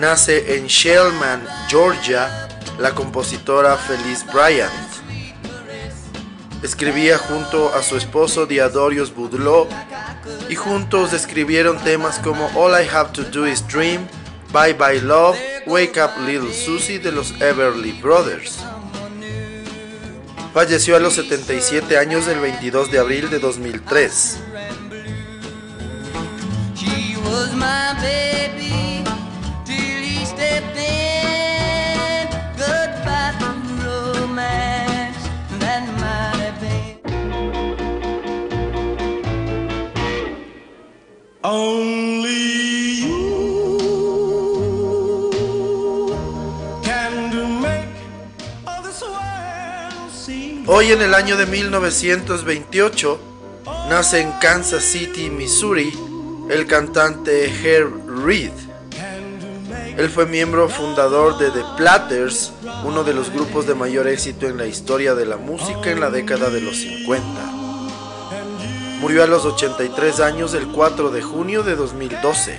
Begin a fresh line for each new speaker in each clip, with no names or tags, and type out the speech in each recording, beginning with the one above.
nace en Shellman, Georgia, la compositora Felice Bryant. Escribía junto a su esposo Diodorus Budlow y juntos escribieron temas como All I Have to Do Is Dream, Bye Bye Love, Wake Up Little Susie de los Everly Brothers. Falleció a los 77 años el 22 de abril de 2003. Hoy en el año de 1928 nace en Kansas City, Missouri, el cantante Herb Reed. Él fue miembro fundador de The Platters, uno de los grupos de mayor éxito en la historia de la música en la década de los 50. Murió a los 83 años el 4 de junio de 2012.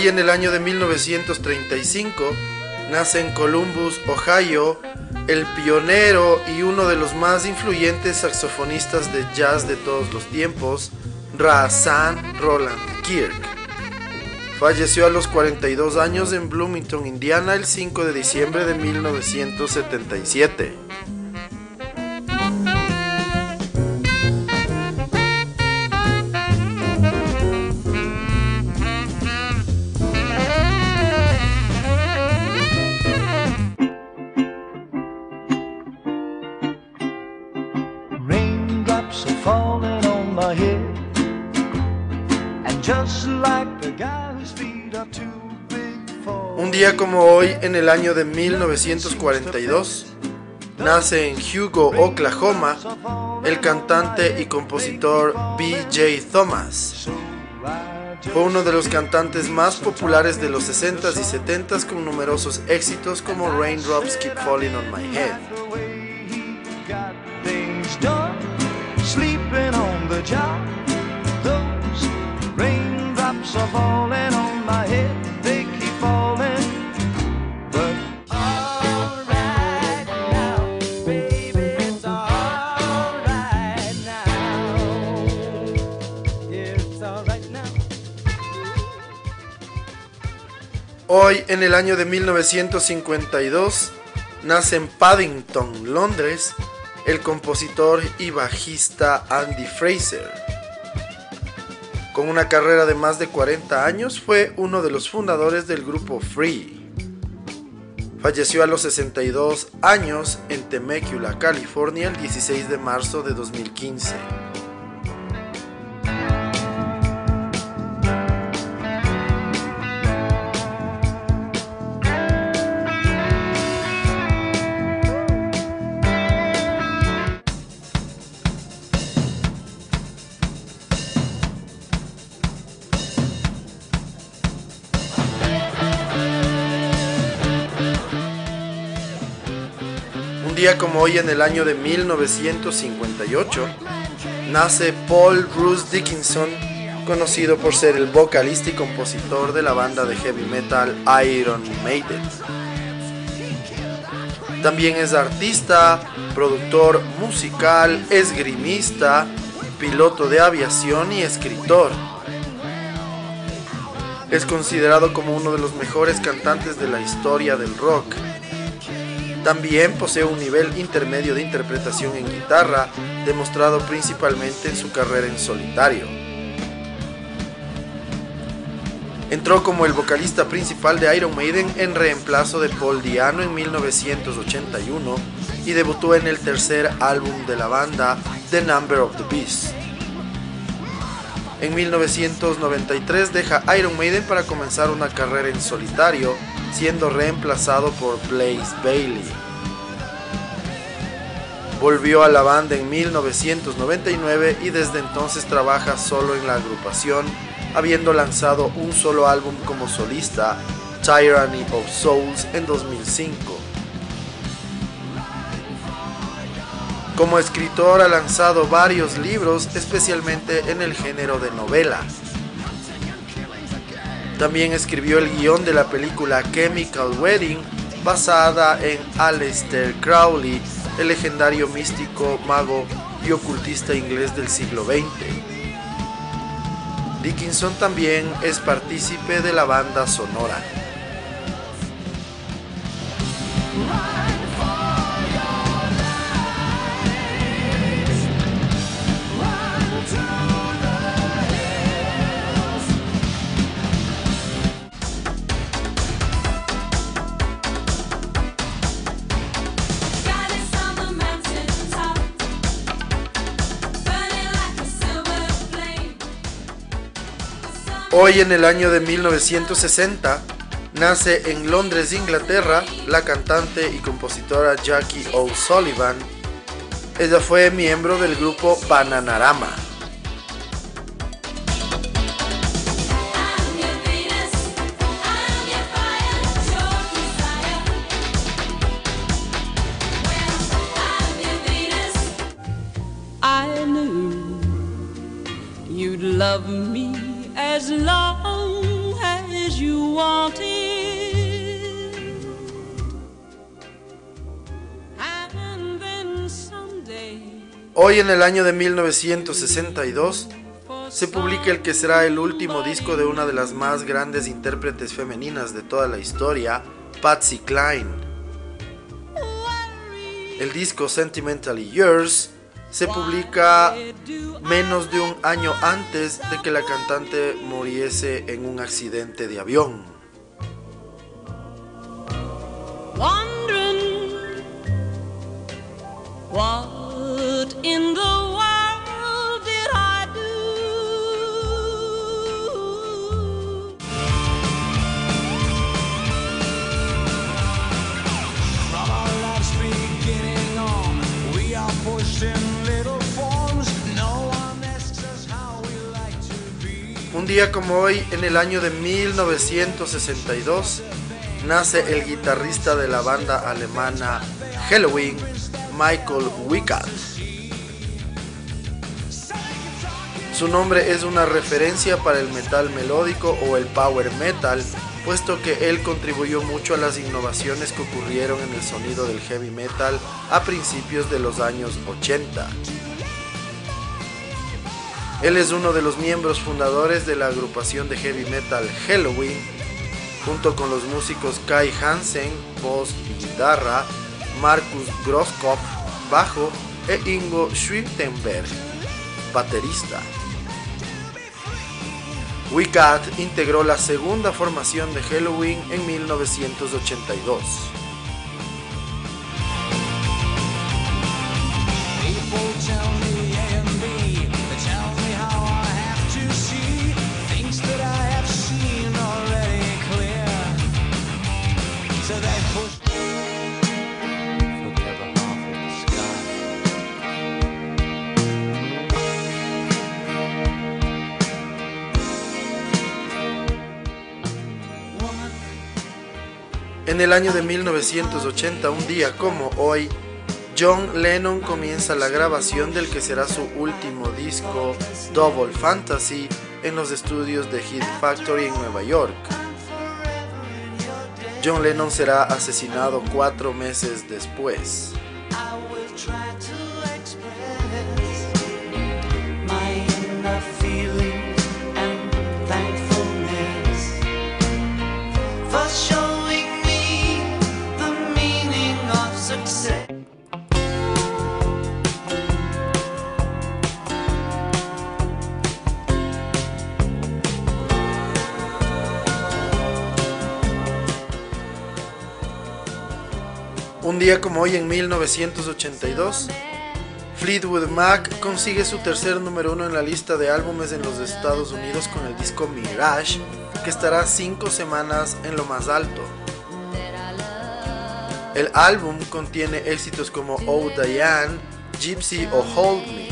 Hoy en el año de 1935 nace en Columbus, Ohio, el pionero y uno de los más influyentes saxofonistas de jazz de todos los tiempos, Razan Roland Kirk. Falleció a los 42 años en Bloomington, Indiana, el 5 de diciembre de 1977. Como hoy, en el año de 1942, nace en Hugo, Oklahoma, el cantante y compositor B.J. Thomas. Fue uno de los cantantes más populares de los 60s y 70s con numerosos éxitos como Raindrops Keep Falling on My Head. Hoy, en el año de 1952, nace en Paddington, Londres, el compositor y bajista Andy Fraser. Con una carrera de más de 40 años, fue uno de los fundadores del grupo Free. Falleció a los 62 años en Temecula, California, el 16 de marzo de 2015. Como hoy en el año de 1958, nace Paul Bruce Dickinson, conocido por ser el vocalista y compositor de la banda de heavy metal Iron Maiden. También es artista, productor musical, esgrimista, piloto de aviación y escritor. Es considerado como uno de los mejores cantantes de la historia del rock También posee un nivel intermedio de interpretación en guitarra, demostrado principalmente en su carrera en solitario. Entró como el vocalista principal de Iron Maiden en reemplazo de Paul Diano en 1981 y debutó en el tercer álbum de la banda, The Number of the Beast. En 1993 deja Iron Maiden para comenzar una carrera en solitario, siendo reemplazado por Blaze Bailey. Volvió a la banda en 1999 y desde entonces trabaja solo en la agrupación habiendo lanzado un solo álbum como solista, Tyranny of Souls, en 2005. Como escritor ha lanzado varios libros, especialmente en el género de novela. También escribió el guion de la película Chemical Wedding, basada en Aleister Crowley, el legendario místico, mago y ocultista inglés del siglo XX. Dickinson también es partícipe de la banda sonora. Hoy en el año de 1960 nace en Londres, Inglaterra, la cantante y compositora Jackie O'Sullivan. Ella fue miembro del grupo Bananarama. Hoy en el año de 1962 se publica el que será el último disco de una de las más grandes intérpretes femeninas de toda la historia, Patsy Cline. El disco Sentimentally Yours se publica menos de un año antes de que la cantante muriese en un accidente de avión. Día como hoy, en el año de 1962, nace el guitarrista de la banda alemana Halloween, Michael Wickard. Su nombre es una referencia para el metal melódico o el power metal, puesto que él contribuyó mucho a las innovaciones que ocurrieron en el sonido del heavy metal a principios de los años 80. Él es uno de los miembros fundadores de la agrupación de heavy metal Halloween, junto con los músicos Kai Hansen, voz y guitarra, Markus Grosskopf, bajo, e Ingo Schwintenberg, baterista. Wicat integró la segunda formación de Halloween en 1982. En el año de 1980, un día como hoy, John Lennon comienza la grabación del que será su último disco, Double Fantasy, en los estudios de Hit Factory en Nueva York. John Lennon será asesinado cuatro meses después. Día como hoy en 1982, Fleetwood Mac consigue su tercer número uno en la lista de álbumes en los Estados Unidos con el disco Mirage, que estará cinco semanas en lo más alto. El álbum contiene éxitos como Oh Diane, Gypsy o Hold Me.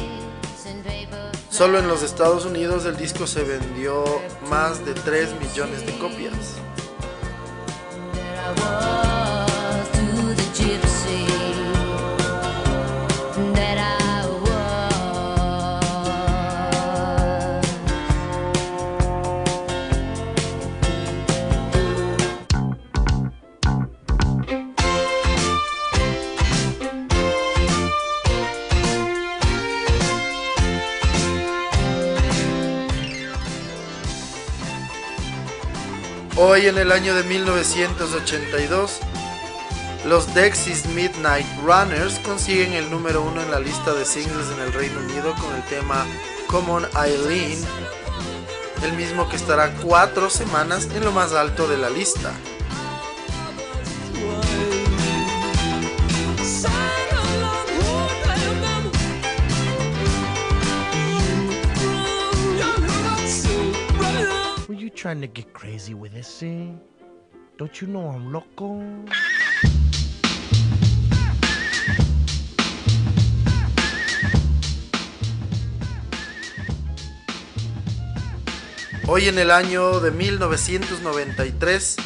Solo en los Estados Unidos el disco se vendió más de 3 millones de copias. Hoy en el año de 1982, los Dexys Midnight Runners consiguen el número uno en la lista de singles en el Reino Unido con el tema Common Eileen, el mismo que estará cuatro semanas en lo más alto de la lista.
trying to get crazy with this thing? Don't you know I'm loco?
Hoy en el año de 1993,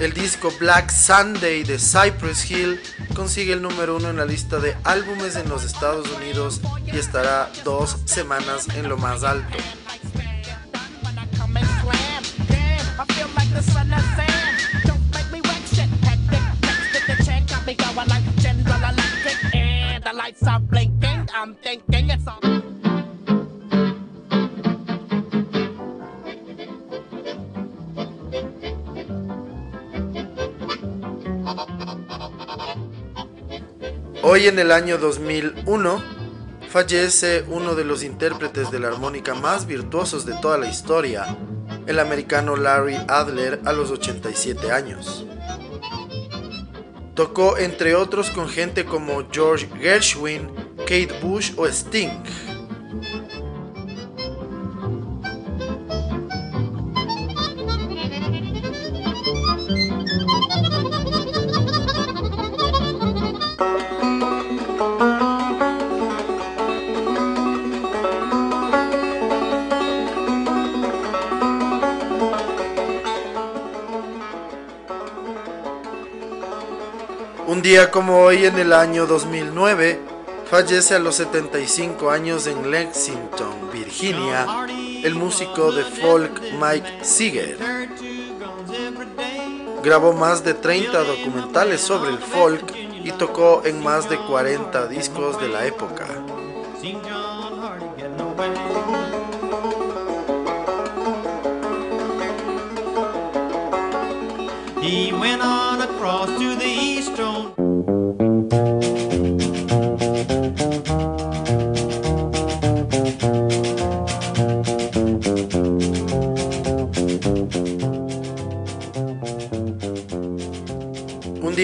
el disco Black Sunday de Cypress Hill consigue el número uno en la lista de álbumes en los Estados Unidos y estará dos semanas en lo más alto. Hoy en el año 2001 fallece uno de los intérpretes de la armónica más virtuosos de toda la historia, el americano Larry Adler a los 87 años. Tocó entre otros con gente como George Gershwin, Kate Bush o Sting. Un día como hoy en el año 2009, fallece a los 75 años en Lexington, Virginia, el músico de folk Mike Seeger. Grabó más de 30 documentales sobre el folk y tocó en más de 40 discos de la época.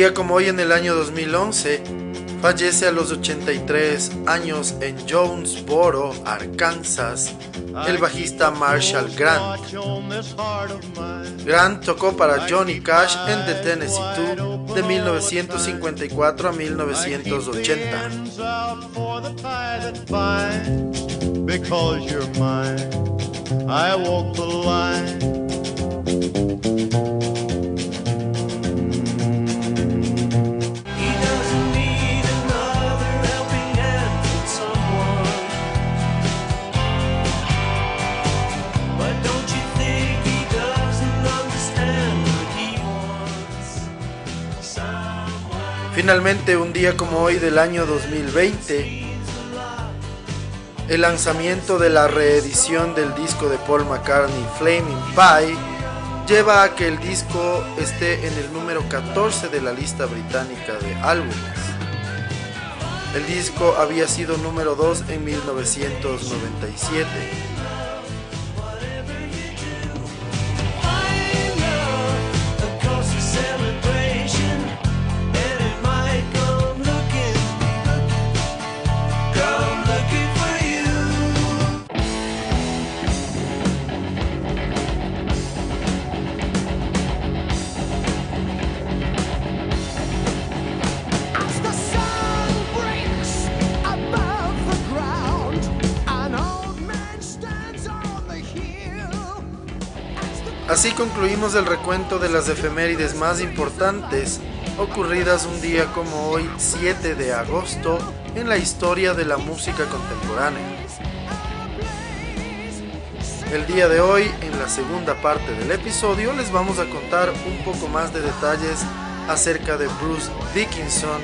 Día como hoy en el año 2011, fallece a los 83 años en Jonesboro, Arkansas, el bajista Marshall Grant. Grant tocó para Johnny Cash en The Tennessee 2 de 1954 a 1980. Finalmente, un día como hoy del año 2020, el lanzamiento de la reedición del disco de Paul McCartney Flaming Pie lleva a que el disco esté en el número 14 de la lista británica de álbumes. El disco había sido número 2 en 1997. Así concluimos el recuento de las efemérides más importantes ocurridas un día como hoy, 7 de agosto, en la historia de la música contemporánea. El día de hoy, en la segunda parte del episodio, les vamos a contar un poco más de detalles acerca de Bruce Dickinson,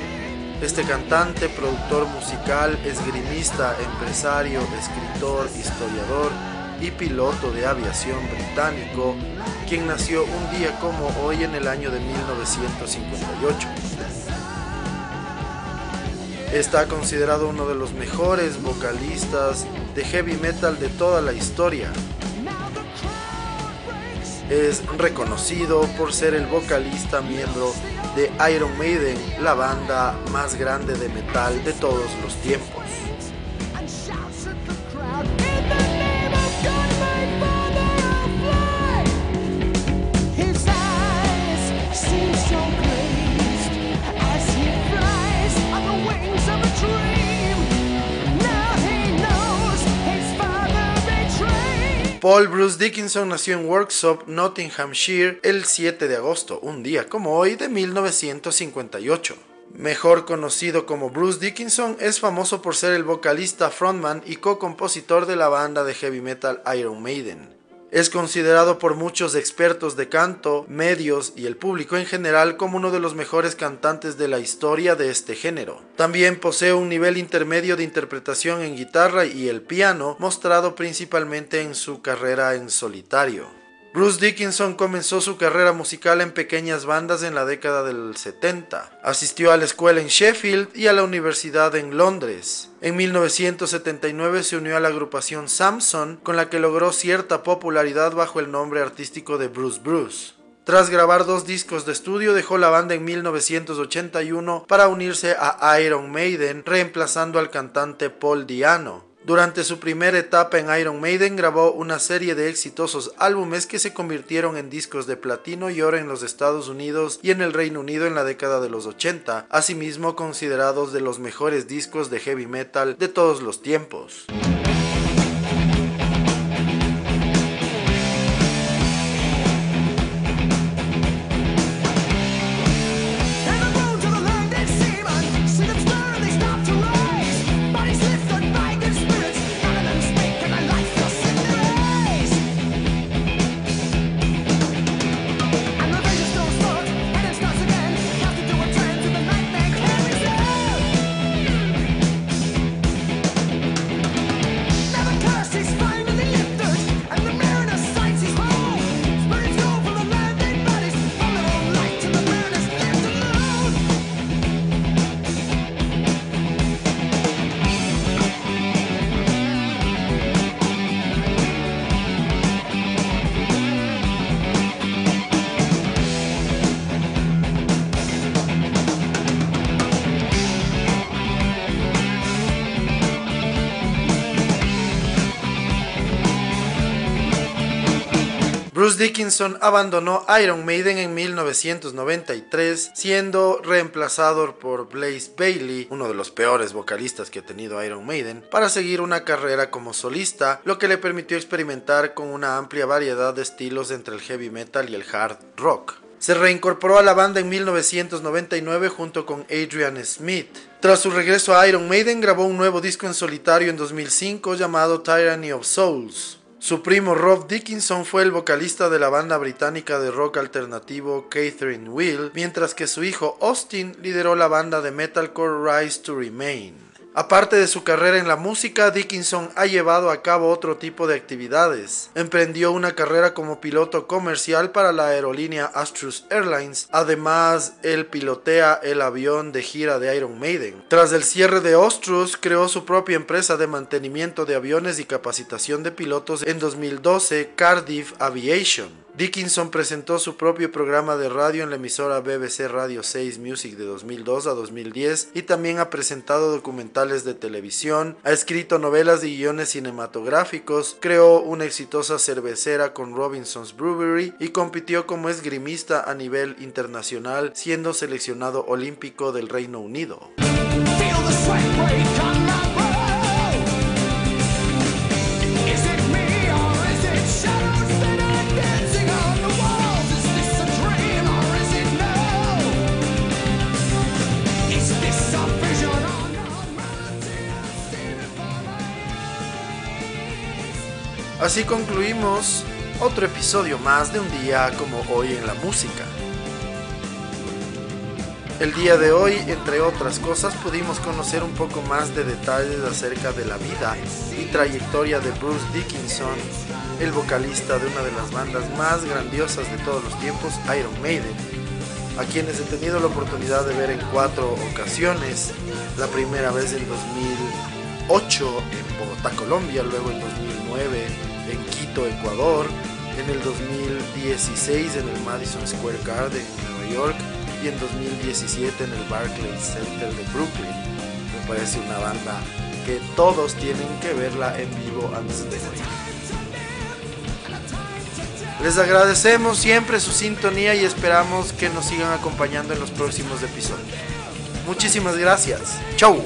este cantante, productor musical, esgrimista, empresario, escritor, historiador y piloto de aviación británico, quien nació un día como hoy en el año de 1958. Está considerado uno de los mejores vocalistas de heavy metal de toda la historia. Es reconocido por ser el vocalista miembro de Iron Maiden, la banda más grande de metal de todos los tiempos. Paul Bruce Dickinson nació en Worksop, Nottinghamshire, el 7 de agosto, un día como hoy de 1958. Mejor conocido como Bruce Dickinson, es famoso por ser el vocalista, frontman y co-compositor de la banda de heavy metal Iron Maiden. Es considerado por muchos expertos de canto, medios y el público en general como uno de los mejores cantantes de la historia de este género. También posee un nivel intermedio de interpretación en guitarra y el piano, mostrado principalmente en su carrera en solitario. Bruce Dickinson comenzó su carrera musical en pequeñas bandas en la década del 70. Asistió a la escuela en Sheffield y a la universidad en Londres. En 1979 se unió a la agrupación Samson, con la que logró cierta popularidad bajo el nombre artístico de Bruce Bruce. Tras grabar dos discos de estudio, dejó la banda en 1981 para unirse a Iron Maiden, reemplazando al cantante Paul Diano. Durante su primera etapa en Iron Maiden grabó una serie de exitosos álbumes que se convirtieron en discos de platino y oro en los Estados Unidos y en el Reino Unido en la década de los 80, asimismo considerados de los mejores discos de heavy metal de todos los tiempos. Bruce Dickinson abandonó Iron Maiden en 1993, siendo reemplazado por Blaze Bailey, uno de los peores vocalistas que ha tenido Iron Maiden, para seguir una carrera como solista, lo que le permitió experimentar con una amplia variedad de estilos entre el heavy metal y el hard rock. Se reincorporó a la banda en 1999 junto con Adrian Smith. Tras su regreso a Iron Maiden grabó un nuevo disco en solitario en 2005 llamado Tyranny of Souls. Su primo Rob Dickinson fue el vocalista de la banda británica de rock alternativo Catherine Will, mientras que su hijo Austin lideró la banda de metalcore Rise to Remain. Aparte de su carrera en la música, Dickinson ha llevado a cabo otro tipo de actividades. Emprendió una carrera como piloto comercial para la aerolínea Astrus Airlines. Además, él pilotea el avión de gira de Iron Maiden. Tras el cierre de Astrus, creó su propia empresa de mantenimiento de aviones y capacitación de pilotos en 2012, Cardiff Aviation. Dickinson presentó su propio programa de radio en la emisora BBC Radio 6 Music de 2002 a 2010 y también ha presentado documentales de televisión, ha escrito novelas y guiones cinematográficos, creó una exitosa cervecera con Robinson's Brewery y compitió como esgrimista a nivel internacional siendo seleccionado olímpico del Reino Unido. Así concluimos otro episodio más de un día como hoy en la música. El día de hoy, entre otras cosas, pudimos conocer un poco más de detalles acerca de la vida y trayectoria de Bruce Dickinson, el vocalista de una de las bandas más grandiosas de todos los tiempos, Iron Maiden, a quienes he tenido la oportunidad de ver en cuatro ocasiones, la primera vez en 2008 en Bogotá, Colombia, luego en 2009 en Quito, Ecuador, en el 2016 en el Madison Square Garden en Nueva York y en 2017 en el Barclays Center de Brooklyn. Me parece una banda que todos tienen que verla en vivo antes de morir. Les agradecemos siempre su sintonía y esperamos que nos sigan acompañando en los próximos episodios. Muchísimas gracias. Chau.